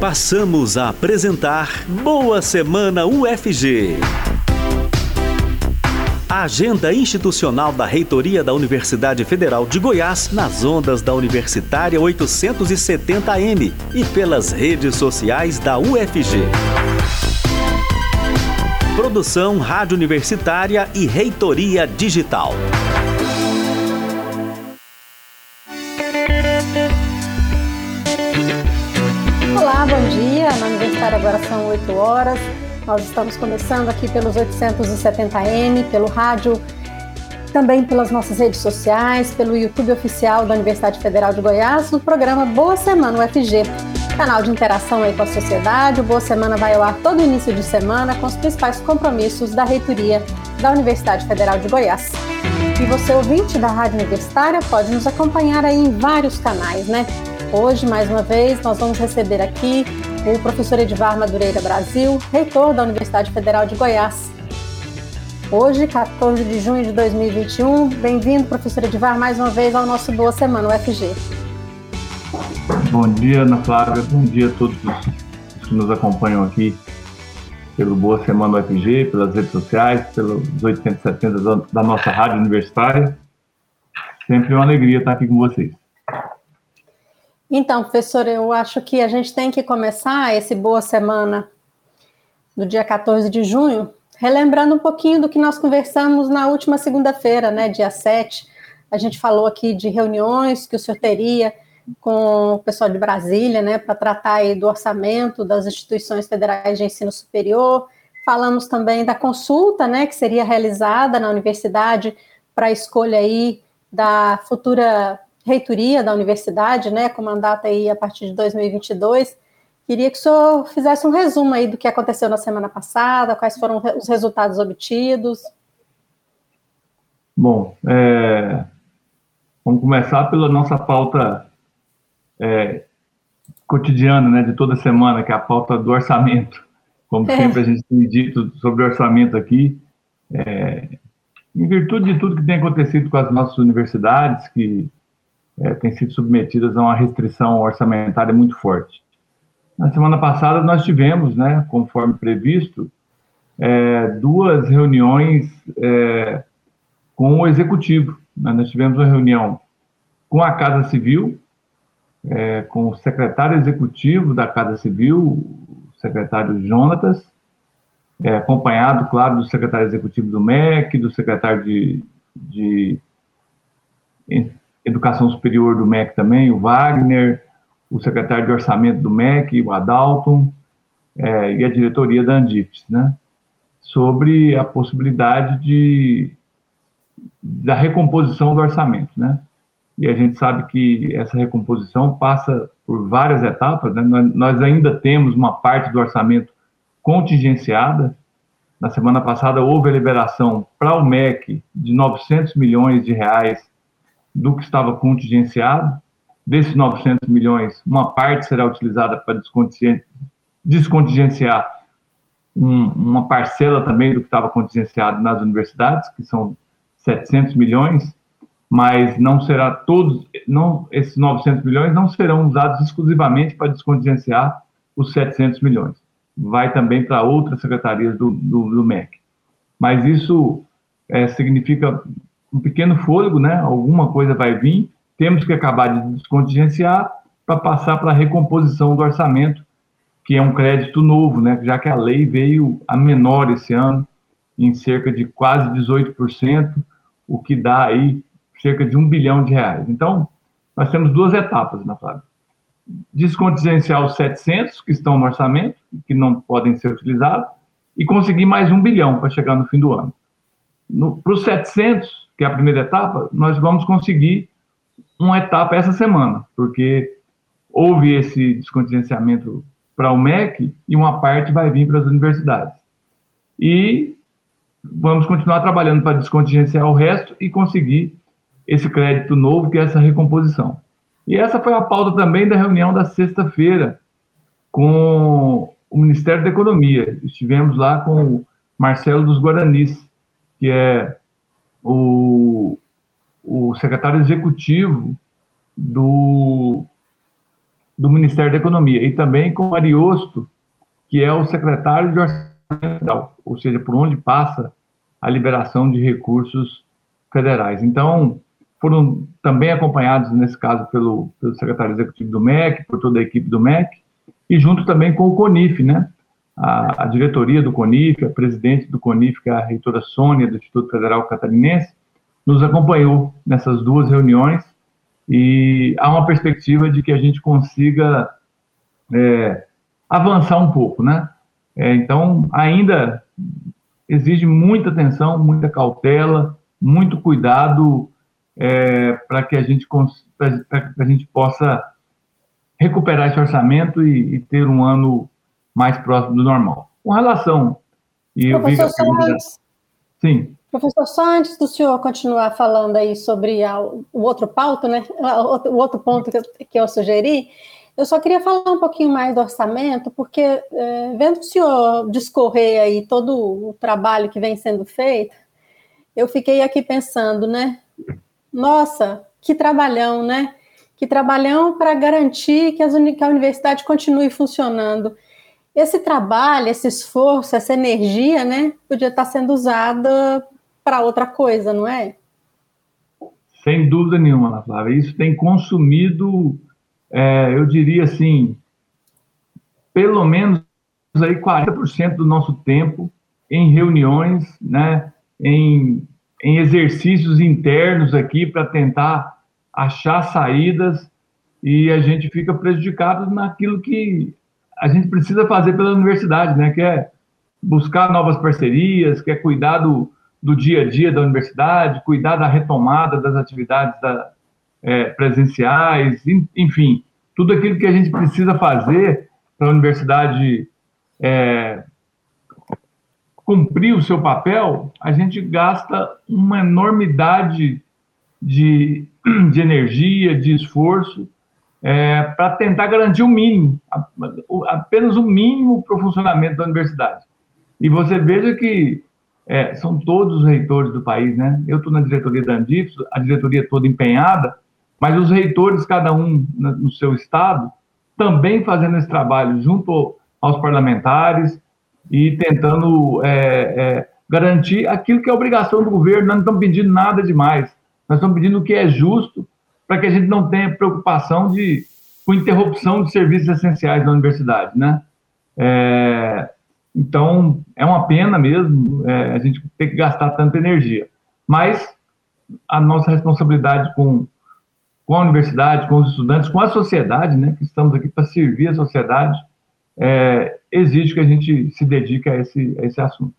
Passamos a apresentar Boa Semana UFG. Agenda institucional da Reitoria da Universidade Federal de Goiás nas ondas da Universitária 870M e pelas redes sociais da UFG. Produção Rádio Universitária e Reitoria Digital. Universitária agora são 8 horas. Nós estamos começando aqui pelos 870M, pelo rádio, também pelas nossas redes sociais, pelo YouTube oficial da Universidade Federal de Goiás, no programa Boa Semana UFG, canal de interação aí com a sociedade. O Boa Semana vai ao ar todo início de semana com os principais compromissos da reitoria da Universidade Federal de Goiás. E você, ouvinte da Rádio Universitária, pode nos acompanhar aí em vários canais, né? Hoje, mais uma vez, nós vamos receber aqui o professor Edvar Madureira Brasil, reitor da Universidade Federal de Goiás. Hoje, 14 de junho de 2021, bem-vindo, professor Edvar, mais uma vez ao nosso Boa Semana UFG. Bom dia, Ana Flávia, bom dia a todos os que nos acompanham aqui pelo Boa Semana UFG, pelas redes sociais, pelos 870 da nossa rádio universitária. Sempre uma alegria estar aqui com vocês. Então, professor, eu acho que a gente tem que começar esse Boa Semana do dia 14 de junho, relembrando um pouquinho do que nós conversamos na última segunda-feira, né, dia 7. A gente falou aqui de reuniões que o senhor teria com o pessoal de Brasília, né, para tratar aí do orçamento das instituições federais de ensino superior. Falamos também da consulta, né, que seria realizada na universidade para a escolha aí da futura reitoria da universidade, né, com mandato aí a partir de 2022. Queria que o senhor fizesse um resumo aí do que aconteceu na semana passada, quais foram os resultados obtidos. Bom, é, vamos começar pela nossa pauta é, cotidiana, né, de toda semana, que é a pauta do orçamento. Como é. sempre a gente tem dito sobre orçamento aqui, é, em virtude de tudo que tem acontecido com as nossas universidades, que é, têm sido submetidas a uma restrição orçamentária muito forte. Na semana passada, nós tivemos, né, conforme previsto, é, duas reuniões é, com o executivo. Né? Nós tivemos uma reunião com a Casa Civil, é, com o secretário executivo da Casa Civil, o secretário Jonatas, é, acompanhado, claro, do secretário executivo do MEC, do secretário de, de Educação Superior do MEC também, o Wagner, o secretário de Orçamento do MEC, o Adalton, é, e a diretoria da Andips, né? Sobre a possibilidade de, da recomposição do orçamento, né? E a gente sabe que essa recomposição passa por várias etapas, né? nós, ainda temos uma parte do orçamento contingenciada. Na semana passada houve a liberação para o MEC de 900 milhões de reais do que estava contingenciado. Desses 900 milhões, uma parte será utilizada para descontingenciar um, uma parcela também do que estava contingenciado nas universidades, que são 700 milhões, mas não será todos, não, esses 900 milhões não serão usados exclusivamente para descontingenciar os 700 milhões. Vai também para outras secretarias do, do, do MEC. Mas isso é, significa um pequeno fôlego, né? Alguma coisa vai vir, temos que acabar de descontingenciar para passar para a recomposição do orçamento, que é um crédito novo, né? Já que a lei veio a menor esse ano, em cerca de quase 18%, o que dá aí cerca de um bilhão de reais. Então, nós temos duas etapas, na Flávia. Descontingenciar os 700 que estão no orçamento, que não podem ser utilizados, e conseguir mais um bilhão para chegar no fim do ano. Para os 700, que é a primeira etapa, nós vamos conseguir uma etapa essa semana, porque houve esse descontingenciamento para o MEC e uma parte vai vir para as universidades. E vamos continuar trabalhando para descontingenciar o resto e conseguir esse crédito novo, que é essa recomposição. E essa foi a pauta também da reunião da sexta-feira com o Ministério da Economia. Estivemos lá com o Marcelo dos Guaranis, que é o, o secretário executivo do, do Ministério da Economia, e também com o Ariosto, que é o secretário de Orçamento ou seja, por onde passa a liberação de recursos federais. Então, foram também acompanhados, nesse caso, pelo, pelo secretário executivo do MEC, por toda a equipe do MEC, e junto também com o CONIF, né? A, a, diretoria do CONIF, a presidente do CONIF, que é a reitora Sônia, do Instituto Federal Catarinense, nos acompanhou nessas duas reuniões e há uma perspectiva de que a gente consiga é, avançar um pouco, né? É, então, ainda exige muita atenção, muita cautela, muito cuidado é, para que a gente para a gente possa recuperar esse orçamento e, e, ter um ano mais próximo do normal. Com relação e Professor eu vi Sim. Professor, só antes do senhor continuar falando aí sobre a, o outro pauta, né, o outro ponto que eu, que eu, sugeri, eu só queria falar um pouquinho mais do orçamento, porque é, vendo o senhor discorrer aí todo o trabalho que vem sendo feito, eu fiquei aqui pensando, né, nossa, que trabalhão, né? Que trabalhão para garantir que, as, que a universidade continue funcionando. Esse trabalho, esse esforço, essa energia, né, podia estar sendo usada para outra coisa, não é? Sem dúvida nenhuma, Ana Flávia. Isso tem consumido, é, eu diria assim, pelo menos aí 40% do nosso tempo em reuniões, né, em em exercícios internos aqui para tentar achar saídas e a gente fica prejudicado naquilo que a gente precisa fazer pela universidade, né? Que é buscar novas parcerias, que é cuidar do, do dia a dia da universidade, cuidar da retomada das atividades da, é, presenciais, enfim, tudo aquilo que a gente precisa fazer para a universidade é, cumprir o seu papel, a gente gasta uma enormidade de, de energia, de esforço, é, para tentar garantir o mínimo, apenas o mínimo para o funcionamento da universidade. E você veja que é, são todos os reitores do país, né? Eu estou na diretoria da Andips, a diretoria toda empenhada, mas os reitores, cada um no seu estado, também fazendo esse trabalho junto aos parlamentares, e tentando é, é, garantir aquilo que é obrigação do governo. Nós não estamos pedindo nada demais. Nós estamos pedindo o que é justo para que a gente não tenha preocupação de, com interrupção de serviços essenciais da universidade, né? É, então, é uma pena mesmo é, a gente ter que gastar tanta energia. Mas a nossa responsabilidade com, com a universidade, com os estudantes, com a sociedade, né? Que estamos aqui para servir a sociedade, é, exige que a gente se dedique a esse, a esse assunto.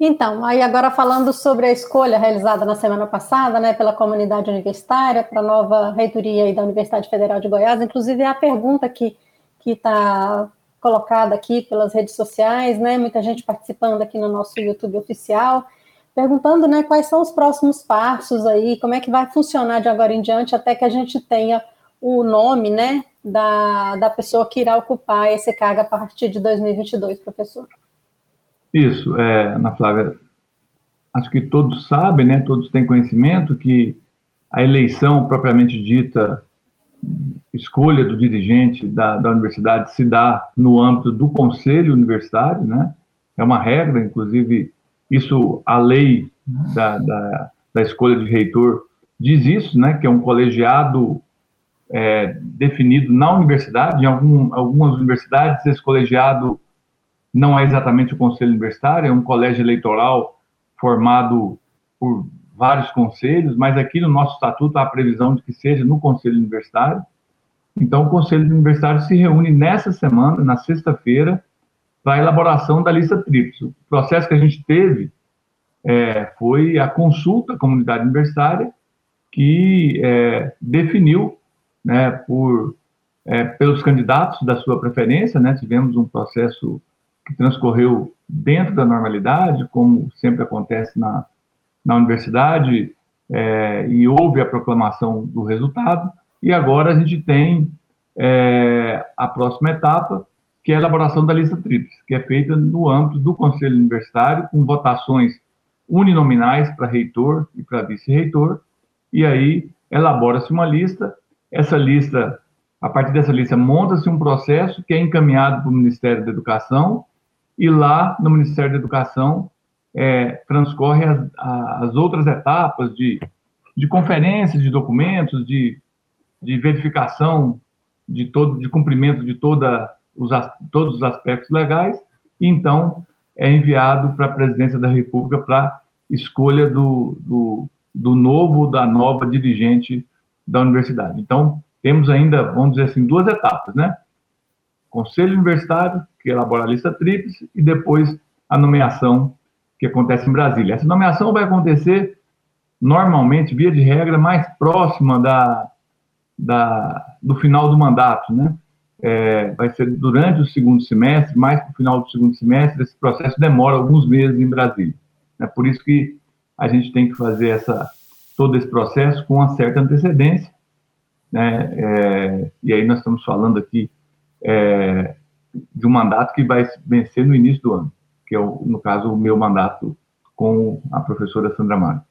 Então, aí agora falando sobre a escolha realizada na semana passada, né, pela comunidade universitária para a nova reitoria da Universidade Federal de Goiás, inclusive é a pergunta que que está colocada aqui pelas redes sociais, né, muita gente participando aqui no nosso YouTube oficial, perguntando, né, quais são os próximos passos aí, como é que vai funcionar de agora em diante até que a gente tenha o nome, né, da, da pessoa que irá ocupar esse cargo a partir de 2022, professor? Isso, é, Ana Flávia, acho que todos sabem, né, todos têm conhecimento que a eleição propriamente dita, escolha do dirigente da, da universidade se dá no âmbito do conselho universitário, né, é uma regra, inclusive, isso, a lei da, da, da escolha de reitor diz isso, né, que é um colegiado é, definido na universidade. Em algum, algumas universidades, esse colegiado não é exatamente o conselho universitário, é um colégio eleitoral formado por vários conselhos, mas aqui no nosso estatuto há a previsão de que seja no conselho universitário. Então, o conselho universitário se reúne nessa semana, na sexta-feira, para a elaboração da lista tríplice. O processo que a gente teve é, foi a consulta à comunidade universitária, que é, definiu né, por, é, pelos candidatos da sua preferência, né, tivemos um processo que transcorreu dentro da normalidade, como sempre acontece na, na universidade, é, e houve a proclamação do resultado, e agora a gente tem é, a próxima etapa, que é a elaboração da lista tríplice, que é feita no âmbito do Conselho Universitário, com votações uninominais para reitor e para vice-reitor, e aí elabora-se uma lista. Essa lista A partir dessa lista, monta-se um processo que é encaminhado para o Ministério da Educação e lá no Ministério da Educação é, transcorre as, as, outras etapas de, de conferências de documentos, de, de verificação de todo, de cumprimento de toda os, todos os aspectos legais, e então é enviado para a Presidência da República para escolha do, do, do novo, da nova dirigente da universidade. Então, temos ainda, vamos dizer assim, duas etapas, né? Conselho Universitário, que elabora a lista tríplice, e depois a nomeação que acontece em Brasília. Essa nomeação vai acontecer, normalmente, via de regra, mais próxima da, da, do final do mandato, né? É, vai ser durante o segundo semestre, mais para o final do segundo semestre, esse processo demora alguns meses em Brasília. É por isso que a gente tem que fazer essa, todo esse processo com uma certa antecedência, né? É, e aí nós estamos falando aqui é, de um mandato que vai vencer no início do ano, que é, o, no caso, o meu mandato com a professora Sandra Mara.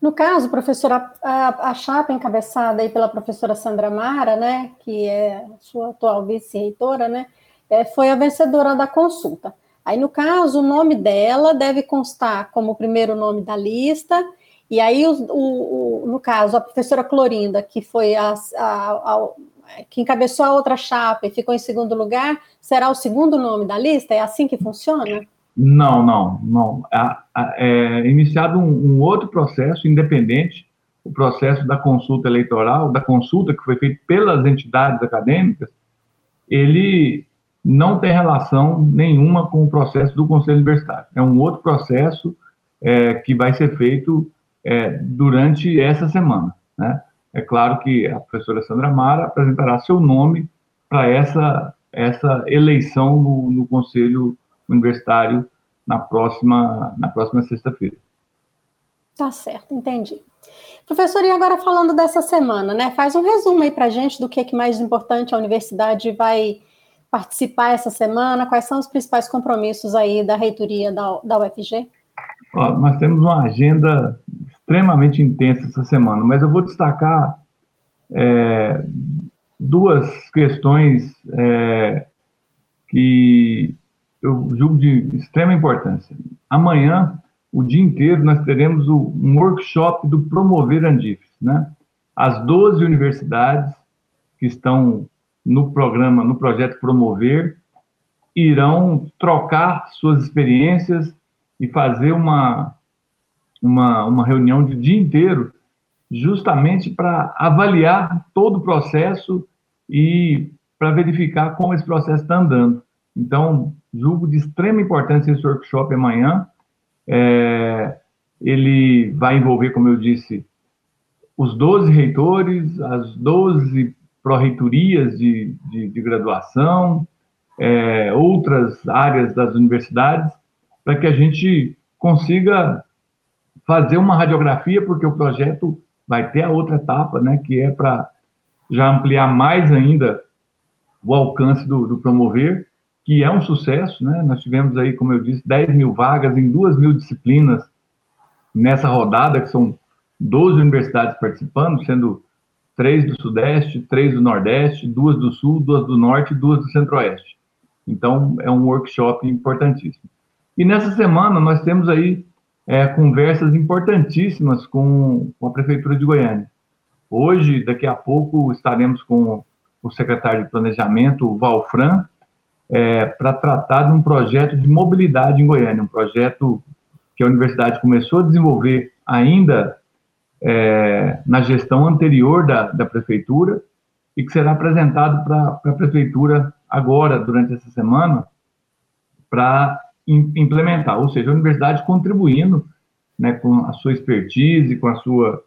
No caso, professora, a, a chapa encabeçada aí pela professora Sandra Mara, né, que é sua atual vice-reitora, né, é, foi a vencedora da consulta. Aí, no caso, o nome dela deve constar como o primeiro nome da lista e aí, o, o, o, no caso, a professora Clorinda, que foi a, a, que encabeçou a outra chapa e ficou em segundo lugar, será o segundo nome da lista? É assim que funciona? Não, não, não. É, iniciado um, um, outro processo independente, o processo da consulta eleitoral, da consulta que foi feita pelas entidades acadêmicas, ele não tem relação nenhuma com o processo do Conselho Universitário. É um outro processo é, que vai ser feito é, durante essa semana. Né? É claro que a professora Sandra Mara apresentará seu nome para essa, essa eleição no, no Conselho Universitário na próxima, na próxima sexta-feira. Tá certo, entendi. Professor, e agora falando dessa semana, né? Faz um resumo aí para a gente do que é que mais importante a universidade vai participar essa semana, quais são os principais compromissos aí da reitoria da, da UFG? Ó, nós temos uma agenda extremamente intensa essa semana, mas eu vou destacar é, duas questões é, que eu julgo de extrema importância. Amanhã, o dia inteiro, nós teremos um workshop do Promover Andifes, né? As 12 universidades que estão no programa, no projeto Promover, irão trocar suas experiências e fazer uma, uma, uma reunião de dia inteiro, justamente para avaliar todo o processo e para verificar como esse processo está andando. Então, julgo de extrema importância esse workshop amanhã. É, ele vai envolver, como eu disse, os 12 reitores, as 12 pró-reitorias de, de, de, graduação, é, outras áreas das universidades, para que a gente consiga fazer uma radiografia, porque o projeto vai ter a outra etapa, né, que é para já ampliar mais ainda o alcance do, do, promover, que é um sucesso, né? Nós tivemos aí, como eu disse, 10 mil vagas em 2 mil disciplinas nessa rodada, que são 12 universidades participando, sendo três do Sudeste, três do Nordeste, duas do Sul, duas do Norte e duas do Centro-Oeste. Então, é um workshop importantíssimo. E nessa semana nós temos aí é, conversas importantíssimas com, com, a Prefeitura de Goiânia. Hoje, daqui a pouco, estaremos com o secretário de Planejamento, o Valfran, é, para tratar de um projeto de mobilidade em Goiânia, um projeto que a universidade começou a desenvolver ainda é, na gestão anterior da, da Prefeitura e que será apresentado para a Prefeitura agora, durante essa semana, para implementar, ou seja, a universidade contribuindo né, com a sua expertise, com a sua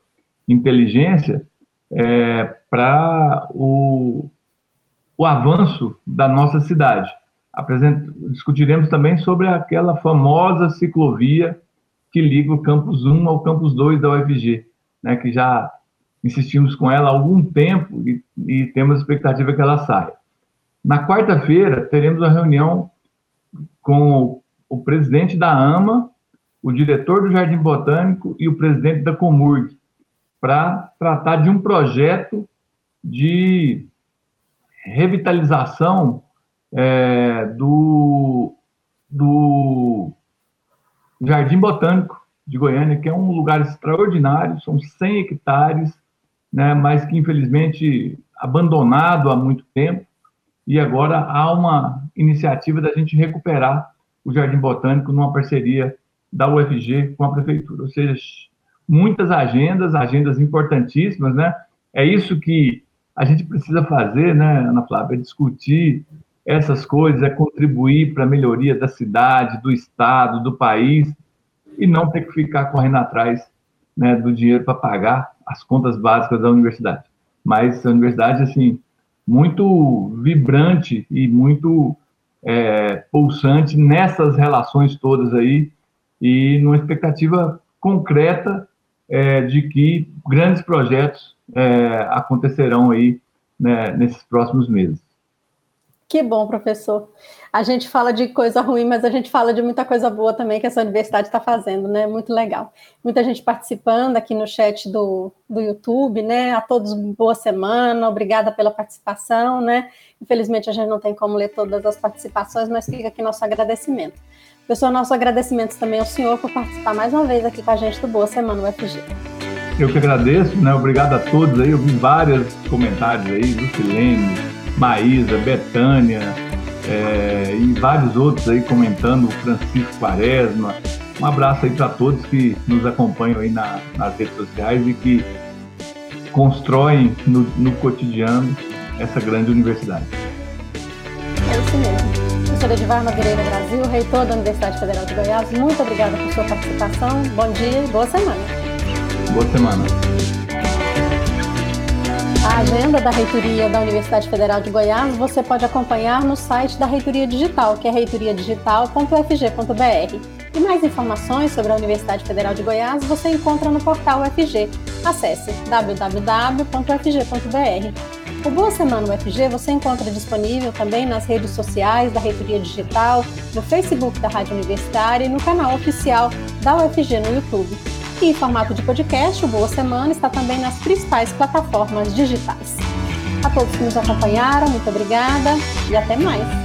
inteligência é, para o, o avanço da nossa cidade. Apresent... Discutiremos também sobre aquela famosa ciclovia que liga o campus 1 ao campus 2 da UFG, né, que já insistimos com ela há algum tempo e, e temos a expectativa que ela saia. Na quarta-feira, teremos a reunião com o presidente da AMA, o diretor do Jardim Botânico e o presidente da Comurg, para tratar de um projeto de revitalização é, do, do Jardim Botânico de Goiânia, que é um lugar extraordinário, são 100 hectares, né, mas que infelizmente abandonado há muito tempo, e agora há uma iniciativa da gente recuperar o Jardim Botânico numa parceria da UFG com a prefeitura, ou seja, muitas agendas, agendas importantíssimas, né? É isso que a gente precisa fazer, né, Ana Flávia, é discutir essas coisas, é contribuir para a melhoria da cidade, do estado, do país, e não ter que ficar correndo atrás né, do dinheiro para pagar as contas básicas da universidade. Mas a universidade, assim, muito vibrante e muito é, pulsante nessas relações todas aí, e numa expectativa concreta é, de que grandes projetos é, acontecerão aí né, nesses próximos meses. Que bom, professor. A gente fala de coisa ruim, mas a gente fala de muita coisa boa também que essa universidade está fazendo, né? Muito legal. Muita gente participando aqui no chat do, do YouTube, né? A todos boa semana, obrigada pela participação, né? Infelizmente a gente não tem como ler todas as participações, mas fica aqui nosso agradecimento. Pessoal, nosso agradecimento também ao senhor por participar mais uma vez aqui com a gente do Boa Semana UFG. Eu que agradeço, né? Obrigado a todos aí. Eu vi vários comentários aí, Lucilene, Maísa, Betânia é, e vários outros aí comentando, o Francisco Quaresma. Um abraço aí para todos que nos acompanham aí na, nas redes sociais e que constroem no, no cotidiano essa grande universidade. É isso mesmo professor Edivar Nogueira Brasil, reitor da Universidade Federal de Goiás, muito obrigada por sua participação. Bom dia e boa semana. Boa semana. A agenda da reitoria da Universidade Federal de Goiás você pode acompanhar no site da Reitoria Digital, que é reitoriadigital.fg.br. E mais informações sobre a Universidade Federal de Goiás você encontra no portal UFG. Acesse www.ufg.br. O Boa Semana UFG você encontra disponível também nas redes sociais da Reitoria Digital, no Facebook da Rádio Universitária e no canal oficial da UFG no YouTube. E em formato de podcast, o Boa Semana está também nas principais plataformas digitais. A todos que nos acompanharam, muito obrigada e até mais!